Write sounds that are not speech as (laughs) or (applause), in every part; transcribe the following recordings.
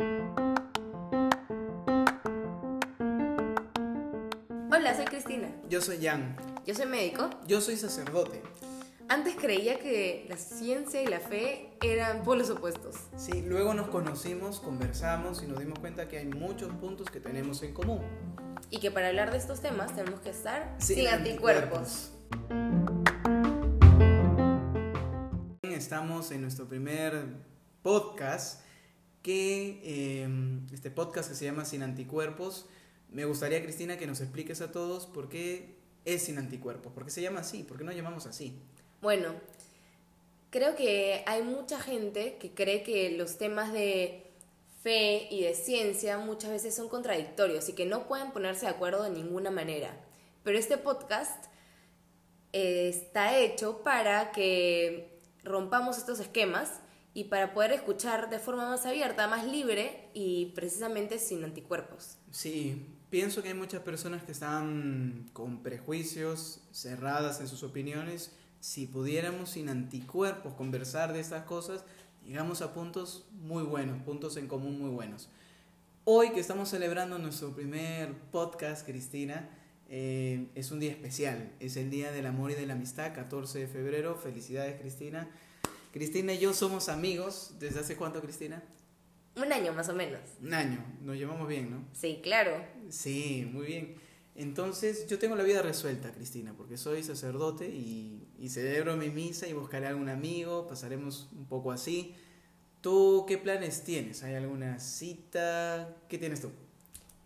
Hola, soy Cristina. Yo soy Jan. Yo soy médico. Yo soy sacerdote. Antes creía que la ciencia y la fe eran polos opuestos. Sí, luego nos conocimos, conversamos y nos dimos cuenta que hay muchos puntos que tenemos en común. Y que para hablar de estos temas tenemos que estar Sin sin, anticuerpos. Estamos en nuestro primer podcast, que eh, este podcast que se llama Sin Anticuerpos. Me gustaría, Cristina, que nos expliques a todos por qué es Sin Anticuerpos, por qué se llama así, por qué no llamamos así. Bueno, creo que hay mucha gente que cree que los temas de fe y de ciencia muchas veces son contradictorios y que no pueden ponerse de acuerdo de ninguna manera. Pero este podcast eh, está hecho para que rompamos estos esquemas y para poder escuchar de forma más abierta, más libre y precisamente sin anticuerpos. Sí, pienso que hay muchas personas que están con prejuicios, cerradas en sus opiniones. Si pudiéramos sin anticuerpos conversar de estas cosas, llegamos a puntos muy buenos, puntos en común muy buenos. Hoy que estamos celebrando nuestro primer podcast, Cristina, eh, es un día especial. Es el Día del Amor y de la Amistad, 14 de febrero. Felicidades, Cristina. Cristina y yo somos amigos. ¿Desde hace cuánto, Cristina? Un año más o menos. Un año. Nos llevamos bien, ¿no? Sí, claro. Sí, muy bien. Entonces, yo tengo la vida resuelta, Cristina, porque soy sacerdote y, y celebro mi misa y buscaré algún amigo, pasaremos un poco así. ¿Tú qué planes tienes? ¿Hay alguna cita? ¿Qué tienes tú?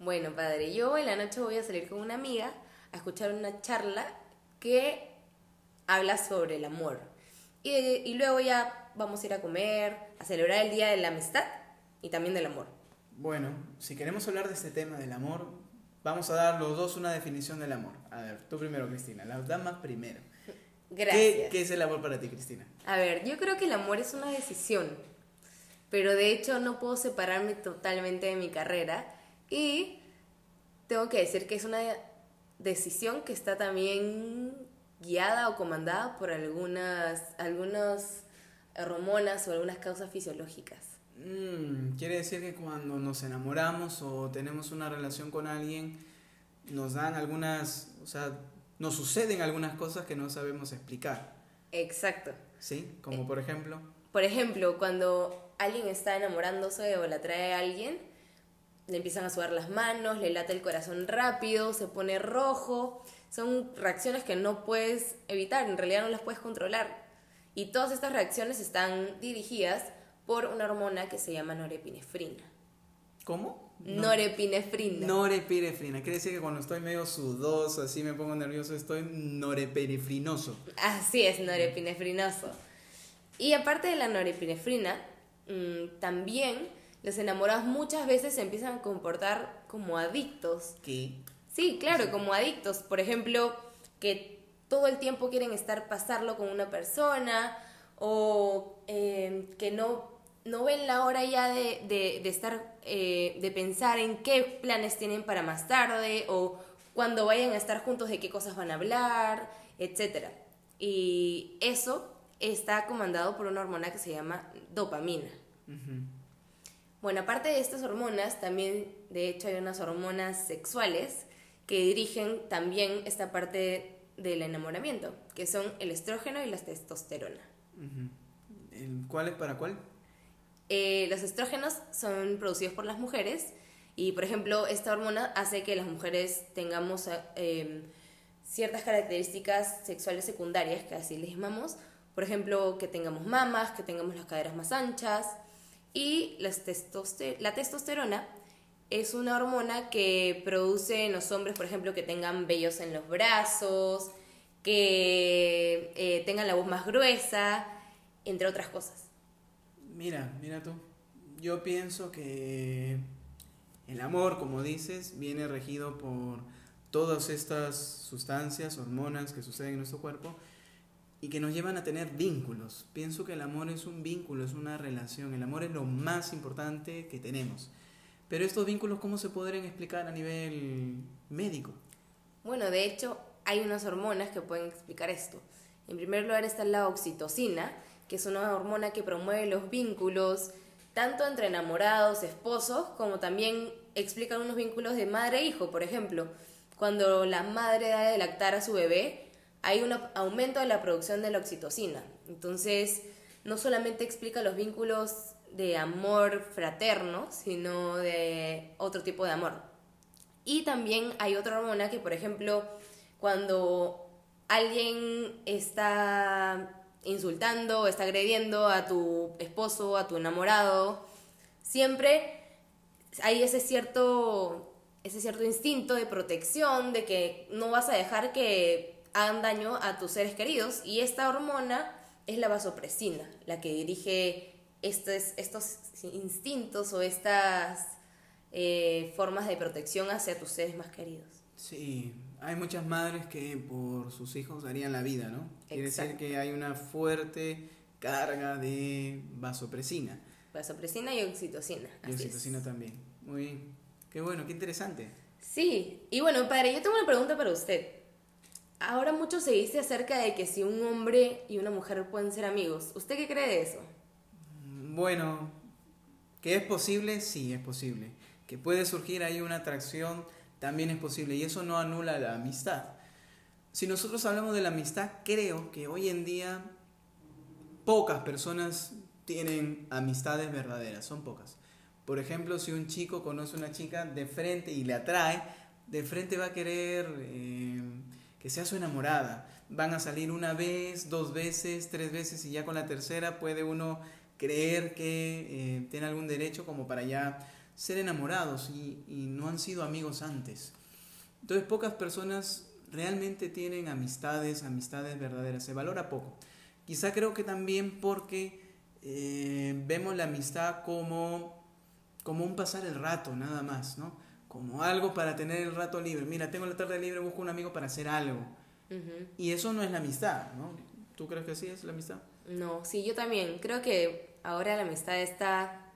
Bueno, padre, yo en la noche voy a salir con una amiga a escuchar una charla que habla sobre el amor. Y, y luego ya vamos a ir a comer, a celebrar el Día de la Amistad y también del amor. Bueno, si queremos hablar de este tema del amor, vamos a dar los dos una definición del amor. A ver, tú primero, Cristina, las damas primero. Gracias. ¿Qué, qué es el amor para ti, Cristina? A ver, yo creo que el amor es una decisión, pero de hecho no puedo separarme totalmente de mi carrera y tengo que decir que es una decisión que está también guiada o comandada por algunas, algunas hormonas o algunas causas fisiológicas. Mm, quiere decir que cuando nos enamoramos o tenemos una relación con alguien, nos dan algunas, o sea, nos suceden algunas cosas que no sabemos explicar. Exacto. ¿Sí? Como por ejemplo. Por ejemplo, cuando alguien está enamorándose o la trae a alguien, le empiezan a sudar las manos, le late el corazón rápido, se pone rojo. Son reacciones que no puedes evitar, en realidad no las puedes controlar. Y todas estas reacciones están dirigidas por una hormona que se llama norepinefrina. ¿Cómo? Norepinefrina. Norepinefrina. Quiere decir que cuando estoy medio sudoso, así me pongo nervioso, estoy norepinefrinoso. Así es, norepinefrinoso. Y aparte de la norepinefrina, mmm, también los enamorados muchas veces se empiezan a comportar como adictos. ¿Qué? Sí, claro, como adictos. Por ejemplo, que todo el tiempo quieren estar pasarlo con una persona o eh, que no, no ven la hora ya de, de, de estar, eh, de pensar en qué planes tienen para más tarde o cuando vayan a estar juntos de qué cosas van a hablar, etc. Y eso está comandado por una hormona que se llama dopamina. Uh -huh. Bueno, aparte de estas hormonas, también de hecho hay unas hormonas sexuales que dirigen también esta parte del enamoramiento, que son el estrógeno y la testosterona. ¿El ¿Cuál es para cuál? Eh, los estrógenos son producidos por las mujeres y, por ejemplo, esta hormona hace que las mujeres tengamos eh, ciertas características sexuales secundarias, que así les llamamos. Por ejemplo, que tengamos mamas, que tengamos las caderas más anchas. Y las testoster la testosterona es una hormona que produce en los hombres, por ejemplo, que tengan vellos en los brazos, que eh, tengan la voz más gruesa, entre otras cosas. Mira, mira tú. Yo pienso que el amor, como dices, viene regido por todas estas sustancias, hormonas que suceden en nuestro cuerpo y que nos llevan a tener vínculos. Pienso que el amor es un vínculo, es una relación. El amor es lo más importante que tenemos. Pero estos vínculos, ¿cómo se podrían explicar a nivel médico? Bueno, de hecho, hay unas hormonas que pueden explicar esto. En primer lugar está la oxitocina, que es una hormona que promueve los vínculos tanto entre enamorados, esposos, como también explican unos vínculos de madre-hijo, por ejemplo. Cuando la madre da de lactar a su bebé, hay un aumento de la producción de la oxitocina. Entonces, no solamente explica los vínculos de amor fraterno, sino de otro tipo de amor. Y también hay otra hormona que, por ejemplo, cuando alguien está insultando, está agrediendo a tu esposo, a tu enamorado, siempre hay ese cierto, ese cierto instinto de protección, de que no vas a dejar que hagan daño a tus seres queridos. Y esta hormona es la vasopresina, la que dirige estos, estos instintos o estas eh, formas de protección hacia tus seres más queridos. Sí, hay muchas madres que por sus hijos darían la vida, ¿no? Quiere decir que hay una fuerte carga de vasopresina. Vasopresina y oxitocina. Y oxitocina también. Muy bien. Qué bueno, qué interesante. Sí, y bueno, padre, yo tengo una pregunta para usted. Ahora mucho se dice acerca de que si un hombre y una mujer pueden ser amigos. ¿Usted qué cree de eso? Bueno, que es posible, sí, es posible. Que puede surgir ahí una atracción también es posible y eso no anula la amistad. Si nosotros hablamos de la amistad, creo que hoy en día pocas personas tienen amistades verdaderas, son pocas. Por ejemplo, si un chico conoce a una chica de frente y le atrae, de frente va a querer eh, que sea su enamorada. Van a salir una vez, dos veces, tres veces y ya con la tercera puede uno creer que eh, tiene algún derecho como para ya ser enamorados y, no han sido amigos antes. Entonces pocas personas realmente tienen amistades, amistades verdaderas, se valora poco. Quizá creo que también porque eh, vemos la amistad como, como un pasar el rato, nada más, ¿no? Como algo para tener el rato libre. Mira, tengo la tarde libre, busco un amigo para hacer algo. Y eso no es la amistad, ¿no? ¿Tú crees que sí es la amistad? No, sí, yo también. Creo que ahora la amistad está,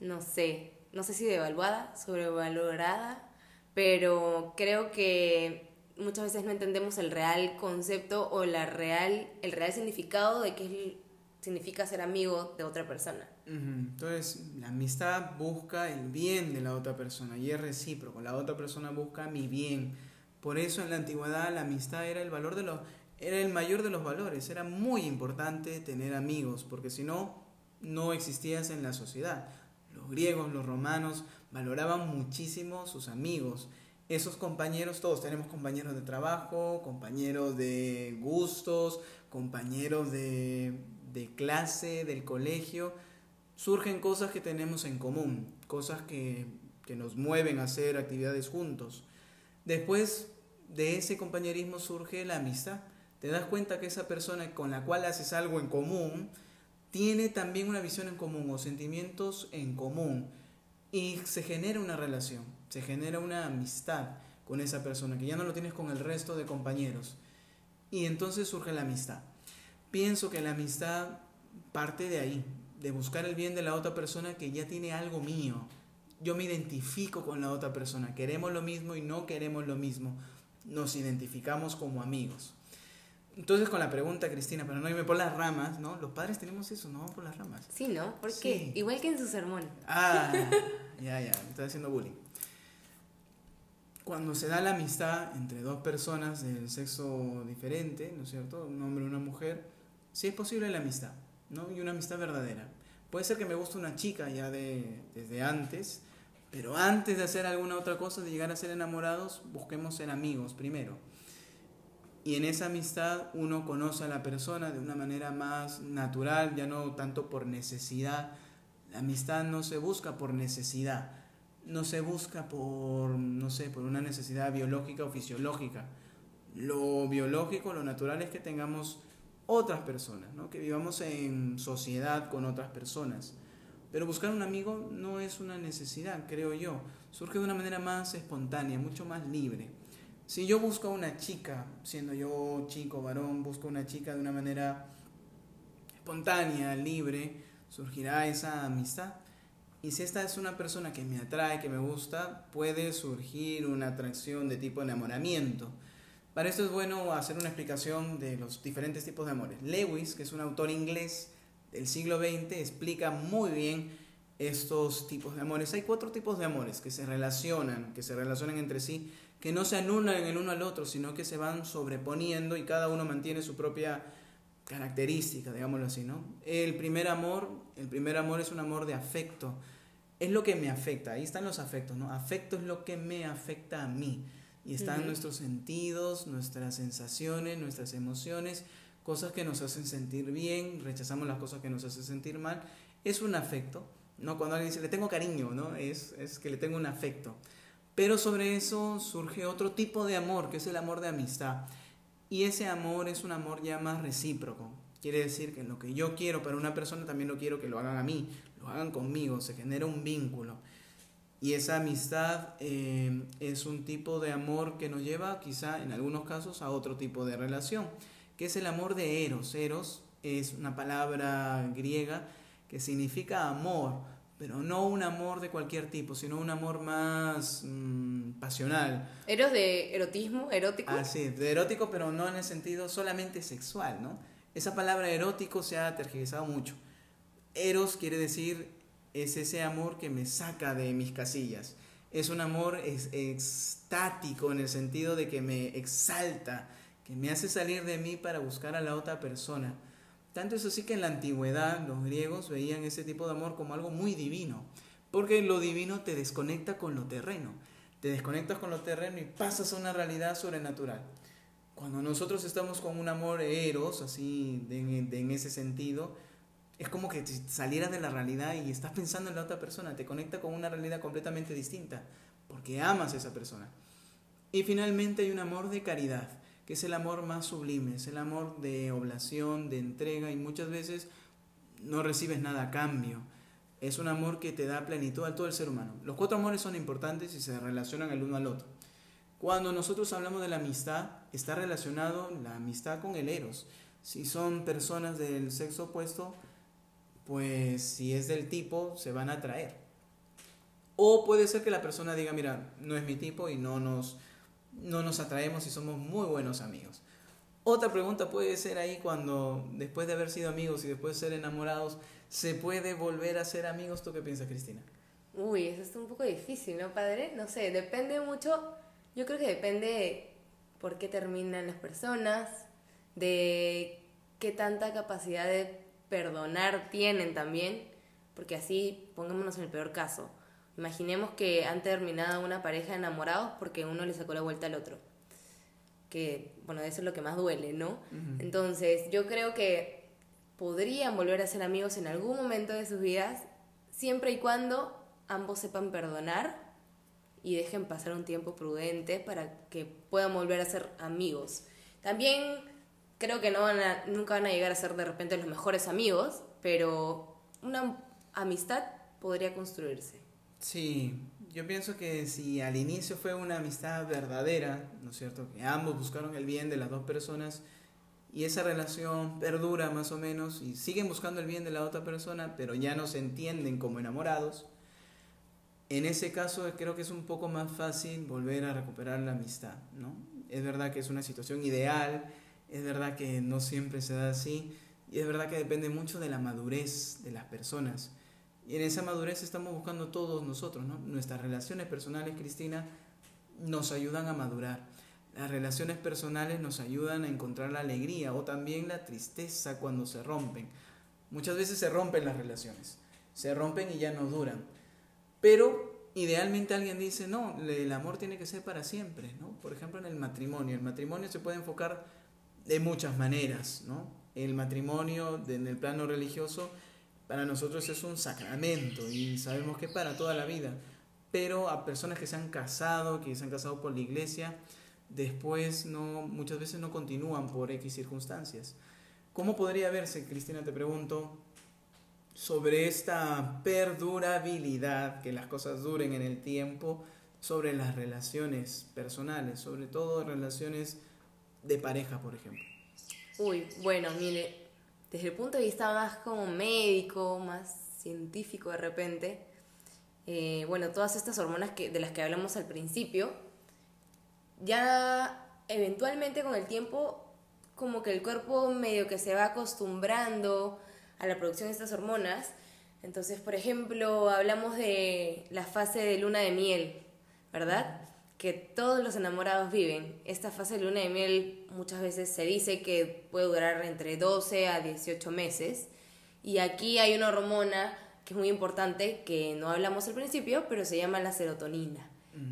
no sé, no sé si devaluada, sobrevalorada, pero creo que muchas veces no entendemos el real concepto o la real, el real significado de qué significa ser amigo de otra persona. Entonces, la amistad busca el bien de la otra persona y es recíproco. La otra persona busca mi bien. Por eso en la antigüedad la amistad era el valor de los era el mayor de los valores. Era muy importante tener amigos, porque si no, no existías en la sociedad. Los griegos, los romanos valoraban muchísimo sus amigos. Esos compañeros, todos tenemos compañeros de trabajo, compañeros de gustos, compañeros de, clase, del colegio. Surgen cosas que tenemos en común, cosas que, que nos mueven a hacer actividades juntos. Después de ese compañerismo surge la amistad. Te das cuenta que esa persona con la cual haces algo en común, tiene también una visión en común o sentimientos en común y se genera una relación, se genera una amistad con esa persona que ya no lo tienes con el resto de compañeros y entonces surge la amistad. Pienso que la amistad parte de ahí, de buscar el bien de la otra persona que ya tiene algo mío. Yo me identifico con la otra persona, queremos lo mismo y no queremos lo mismo, nos identificamos como amigos. Entonces con la pregunta, Cristina, pero no irme por las ramas, ¿no? Los padres tenemos eso, no por las ramas. Sí, ¿no? ¿Por qué? Igual que en su sermón. Ah, (laughs) ya, ya, me está haciendo bullying. Cuando se da la amistad entre dos personas del sexo diferente, ¿no es cierto? Un hombre y una mujer, sí es posible la amistad, ¿no? Y una amistad verdadera. Puede ser que me guste una chica ya de, desde antes, pero antes de hacer alguna otra cosa, de llegar a ser enamorados, busquemos ser amigos primero y en esa amistad uno conoce a la persona de una manera más natural, ya no tanto por necesidad. La amistad no se busca por necesidad, no se busca por, no sé, por una necesidad biológica o fisiológica. Lo biológico, lo natural es que tengamos otras personas, ¿no? que vivamos en sociedad con otras personas. Pero buscar un amigo no es una necesidad, creo yo. Surge de una manera más espontánea, mucho más libre. Si yo busco a una chica, siendo yo chico, varón, busco a una chica de una manera espontánea, libre, surgirá esa amistad. Y si esta es una persona que me atrae, que me gusta, puede surgir una atracción de tipo enamoramiento. Para esto es bueno hacer una explicación de los diferentes tipos de amores. Lewis, que es un autor inglés del siglo XX, explica muy bien estos tipos de amores. Hay cuatro tipos de amores que se relacionan, que se relacionan entre sí, que no se anulan el uno al otro, sino que se van sobreponiendo y cada uno mantiene su propia característica, digámoslo así, ¿no? El primer amor, el primer amor es un amor de afecto. Es lo que me afecta, ahí están los afectos, ¿no? Afecto es lo que me afecta a mí. Y están nuestros sentidos, nuestras sensaciones, nuestras emociones, cosas que nos hacen sentir bien, rechazamos las cosas que nos hacen sentir mal. Es un afecto, ¿no? Cuando alguien dice, le tengo cariño, ¿no? Es, es que le tengo un afecto. Pero sobre eso surge otro tipo de amor, que es el amor de amistad. Y ese amor es un amor ya más recíproco. Quiere decir que lo que yo quiero para una persona también lo quiero que lo hagan a mí, lo hagan conmigo, se genera un vínculo. Y esa amistad eh, es un tipo de amor que nos lleva quizá en algunos casos a otro tipo de relación, que es el amor de Eros. Eros es una palabra griega que significa amor, pero no un amor de cualquier tipo, sino un amor más mm, pasional. ¿Eros de erotismo, erótico? Ah, sí, de erótico, pero no en el sentido solamente sexual, ¿no? Esa palabra erótico se ha tergiversado mucho. Eros quiere decir, es ese amor que me saca de mis casillas. Es un amor extático en el sentido de que me exalta, que me hace salir de mí para buscar a la otra persona. Tanto es así que en la antigüedad los griegos veían ese tipo de amor como algo muy divino, porque lo divino te desconecta con lo terreno, te desconectas con lo terreno y pasas a una realidad sobrenatural. Cuando nosotros estamos con un amor eros, así en ese sentido, es como que salieras de la realidad y estás pensando en la otra persona, te conecta con una realidad completamente distinta, porque amas a esa persona. Y finalmente hay un amor de caridad que es el amor más sublime, es el amor de oblación, de entrega y muchas veces no recibes nada a cambio. Es un amor que te da plenitud a todo el ser humano. Los cuatro amores son importantes y se relacionan el uno al otro. Cuando nosotros hablamos de la amistad, está relacionado la amistad con el eros. Si son personas del sexo opuesto, pues si es del tipo, se van a atraer. O puede ser que la persona diga, mira, no es mi tipo y no nos, no nos atraemos y somos muy buenos amigos. Otra pregunta puede ser ahí cuando después de haber sido amigos y después de ser enamorados, ¿se puede volver a ser amigos? ¿Tú qué piensas, Cristina? Uy, eso está un poco difícil, ¿no, padre? No sé, depende mucho, yo creo que depende por qué terminan las personas, de qué tanta capacidad de perdonar tienen también, porque así, pongámonos en el peor caso, Imaginemos que han terminado una pareja enamorados porque uno le sacó la vuelta al otro. Que, bueno, eso es lo que más duele, ¿no? Entonces, yo creo que podrían volver a ser amigos en algún momento de sus vidas, siempre y cuando ambos sepan perdonar y dejen pasar un tiempo prudente para que puedan volver a ser amigos. También creo que no van a, nunca van a llegar a ser de repente los mejores amigos, pero una amistad podría construirse. Sí, yo pienso que si al inicio fue una amistad verdadera, ¿no es cierto? Que ambos buscaron el bien de las dos personas y esa relación perdura más o menos y siguen buscando el bien de la otra persona, pero ya no se entienden como enamorados. En ese caso creo que es un poco más fácil volver a recuperar la amistad, ¿no? Es verdad que es una situación ideal, es verdad que no siempre se da así y es verdad que depende mucho de la madurez de las personas. Y en esa madurez estamos buscando todos nosotros, ¿no? Nuestras relaciones personales, Cristina, nos ayudan a madurar. Las relaciones personales nos ayudan a encontrar la alegría o también la tristeza cuando se rompen. Muchas veces se rompen las relaciones, se rompen y ya no duran. Pero idealmente alguien dice, no, el amor tiene que ser para siempre, ¿no? Por ejemplo, en el matrimonio. El matrimonio se puede enfocar de muchas maneras, ¿no? El matrimonio en el plano religioso para nosotros es un sacramento y sabemos que para toda la vida. Pero a personas que se han casado, que se han casado por la iglesia, después no, muchas veces no continúan por X circunstancias. ¿Cómo podría verse, Cristina, te pregunto, sobre esta perdurabilidad, que las cosas duren en el tiempo, sobre las relaciones personales, sobre todo relaciones de pareja, por ejemplo? Uy, bueno, mire, desde el punto de vista más como médico, más científico de repente, eh, bueno, todas estas hormonas que, de las que hablamos al principio, ya eventualmente con el tiempo como que el cuerpo medio que se va acostumbrando a la producción de estas hormonas, Entonces, por ejemplo, hablamos de la fase de luna de miel, ¿verdad? Que todos los enamorados viven. Esta fase de luna de miel muchas veces se dice que puede durar entre 12 a 18 meses. Y aquí hay una hormona que es muy importante, que no hablamos al principio, pero se llama la serotonina,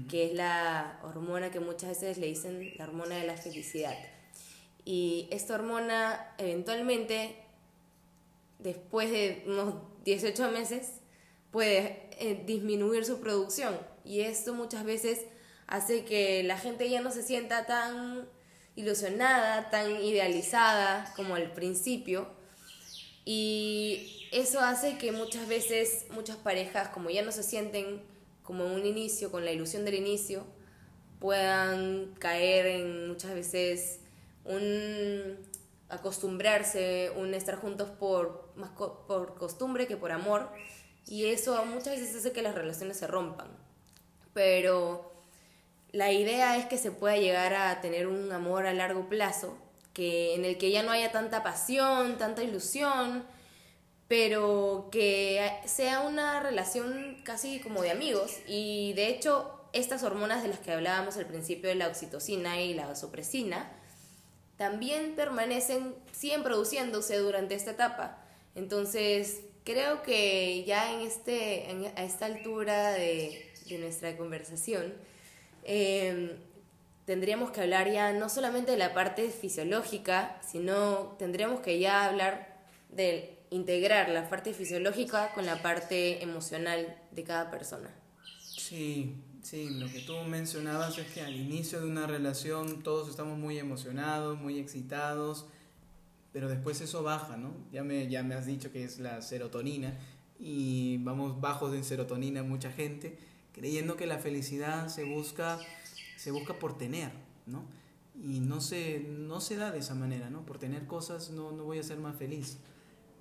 que es la hormona que muchas veces le dicen la hormona de la felicidad. Y esta hormona eventualmente, después de unos 18 meses, puede eh, disminuir su producción. Y esto muchas veces hace que la gente ya no se sienta tan ilusionada, tan idealizada como al principio. Y eso hace que muchas veces muchas parejas, como ya no se sienten como un inicio, con la ilusión del inicio, puedan caer en muchas veces un acostumbrarse, un estar juntos por más por costumbre que por amor y eso muchas veces hace que las relaciones se rompan. Pero la idea es que se pueda llegar a tener un amor a largo plazo, que en el que ya no haya tanta pasión, tanta ilusión, pero que sea una relación casi como de amigos y de hecho estas hormonas de las que hablábamos al principio la oxitocina y la sopresina también permanecen, siguen produciéndose durante esta etapa. Entonces, creo que ya en este, a esta altura de, nuestra conversación, em, tendríamos que hablar ya no solamente de la parte fisiológica, sino tendríamos que ya hablar de integrar la parte fisiológica con la parte emocional de cada persona. Sí, Sí, lo que tú mencionabas es que al inicio de una relación todos estamos muy emocionados, muy excitados, pero después eso baja, ¿no? Ya me, ya me has dicho que es la serotonina y vamos bajos en serotonina mucha gente, creyendo que la felicidad se busca, se busca por tener, ¿no? Y no se, no se da de esa manera, ¿no? Por tener cosas no, no voy a ser más feliz.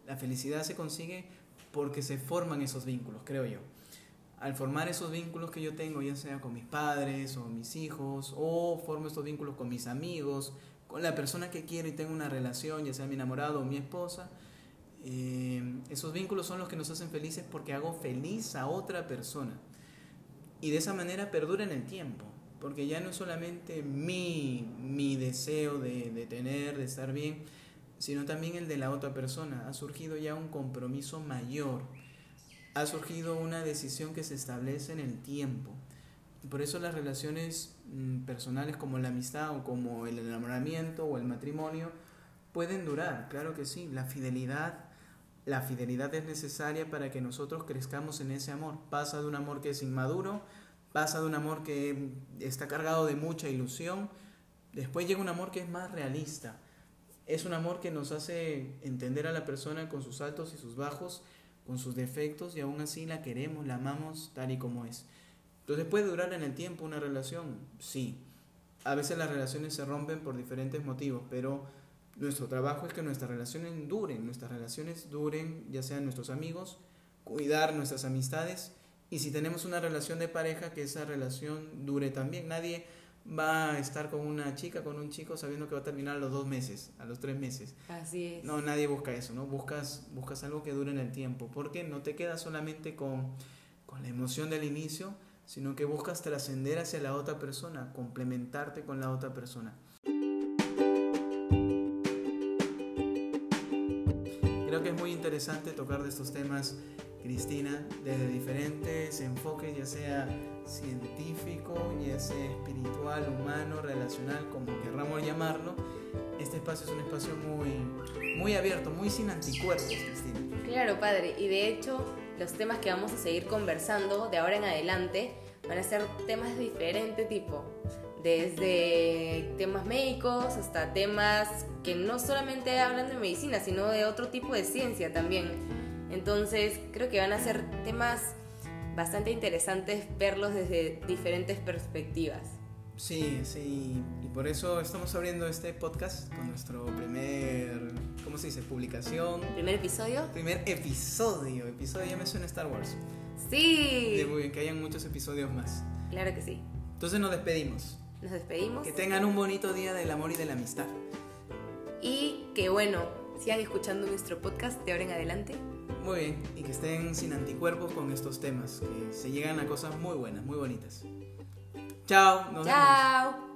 La felicidad se consigue porque se forman esos vínculos, creo yo al formar esos vínculos que yo tengo, ya sea con mis padres o mis hijos, o formo estos vínculos con mis amigos, con la persona que quiero y tengo una relación, ya sea mi enamorado o mi esposa, eh, esos vínculos son los que nos hacen felices porque hago feliz a otra persona. Y de esa manera perdura en el tiempo, porque ya no es solamente mi, mi deseo de, de tener, de estar bien, sino también el de la otra persona. Ha surgido ya un compromiso mayor ha surgido una decisión que se establece en el tiempo. Por eso las relaciones mm, personales como la amistad o como el enamoramiento o el matrimonio pueden durar, claro que sí. La fidelidad, la fidelidad es necesaria para que nosotros crezcamos en ese amor. Pasa de un amor que es inmaduro, pasa de un amor que está cargado de mucha ilusión, después llega un amor que es más realista. Es un amor que nos hace entender a la persona con sus altos y sus bajos con sus defectos y aún así la queremos, la amamos tal y como es. Entonces, ¿puede durar en el tiempo una relación? Sí. A veces las relaciones se rompen por diferentes motivos, pero nuestro trabajo es que nuestras relaciones duren, nuestras relaciones duren, ya sean nuestros amigos, cuidar nuestras amistades y si tenemos una relación de pareja, que esa relación dure también. Nadie va a estar con una chica, con un chico, sabiendo que va a terminar a los dos meses, a los tres meses. Así es. No, nadie busca eso, ¿no? Buscas, buscas algo que dure en el tiempo, porque no te quedas solamente con, con la emoción del inicio, sino que buscas trascender hacia la otra persona, complementarte con la otra persona. Creo que es muy interesante tocar de estos temas, Cristina, desde diferentes enfoques, ya sea científico, ya sea espiritual, humano, relacional, como querramos llamarlo, este espacio es un espacio muy, muy abierto, muy sin anticuerpos, Cristina. Claro, padre, y de hecho los temas que vamos a seguir conversando de ahora en adelante van a ser temas de diferente tipo, desde temas médicos hasta temas que no solamente hablan de medicina, sino de otro tipo de ciencia también. Entonces creo que van a ser temas bastante interesante verlos desde diferentes perspectivas. Sí, sí, y por eso estamos abriendo este podcast con nuestro primer, ¿cómo se dice? Publicación. ¿Primer episodio? Primer episodio, episodio ya me suena Star Wars. Sí. que hayan muchos episodios más. Claro que sí. Entonces nos despedimos. Nos despedimos. Que tengan un bonito día del amor y de la amistad. Y que bueno, sigan escuchando nuestro podcast de ahora en adelante. Muy bien, y que estén sin anticuerpos con estos temas, que se llegan a cosas muy buenas, muy bonitas. Chao, nos vemos. Chao.